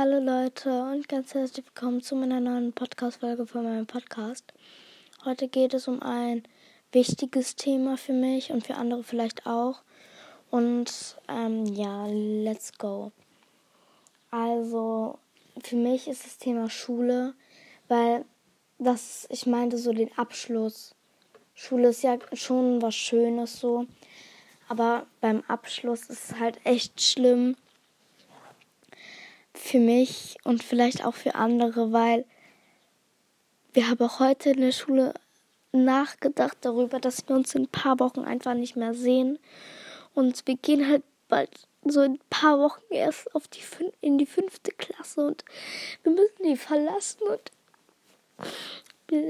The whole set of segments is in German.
Hallo Leute und ganz herzlich willkommen zu meiner neuen Podcast-Folge von meinem Podcast. Heute geht es um ein wichtiges Thema für mich und für andere vielleicht auch. Und ähm, ja, let's go. Also, für mich ist das Thema Schule, weil das, ich meinte so den Abschluss. Schule ist ja schon was Schönes so, aber beim Abschluss ist es halt echt schlimm für mich und vielleicht auch für andere, weil wir haben auch heute in der Schule nachgedacht darüber, dass wir uns in ein paar Wochen einfach nicht mehr sehen. Und wir gehen halt bald so in ein paar Wochen erst auf die in die fünfte Klasse und wir müssen die verlassen und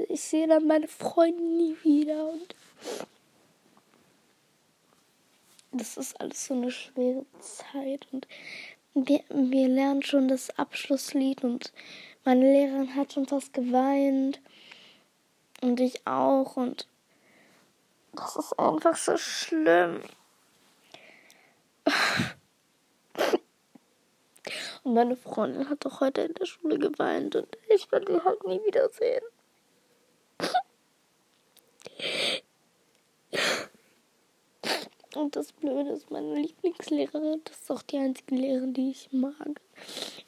ich sehe dann meine Freunde nie wieder und das ist alles so eine schwere Zeit und wir, wir lernen schon das Abschlusslied und meine Lehrerin hat schon fast geweint. Und ich auch. Und das ist einfach so schlimm. Und meine Freundin hat doch heute in der Schule geweint und ich werde sie halt nie wiedersehen. Und das Blöde ist, meine Lieblingslehrerin, das ist auch die einzige Lehrerin, die ich mag.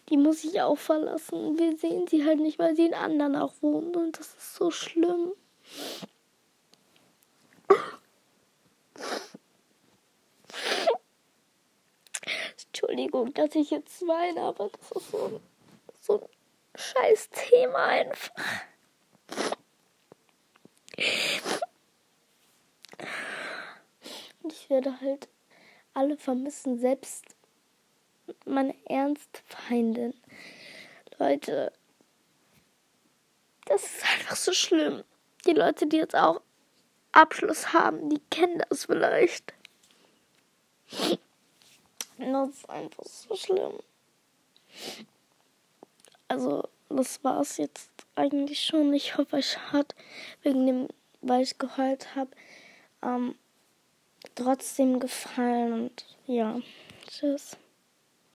Die muss ich auch verlassen. Wir sehen sie halt nicht, weil sie in anderen auch wohnt. Und das ist so schlimm. Entschuldigung, dass ich jetzt weine, aber das ist so so ein scheiß Thema einfach. Werde halt alle vermissen, selbst meine Ernstfeindin. Leute, das ist einfach so schlimm. Die Leute, die jetzt auch Abschluss haben, die kennen das vielleicht. Das ist einfach so schlimm. Also, das war es jetzt eigentlich schon. Ich hoffe, euch hat wegen dem, weil ich geheult habe, ähm, trotzdem gefallen und ja, tschüss.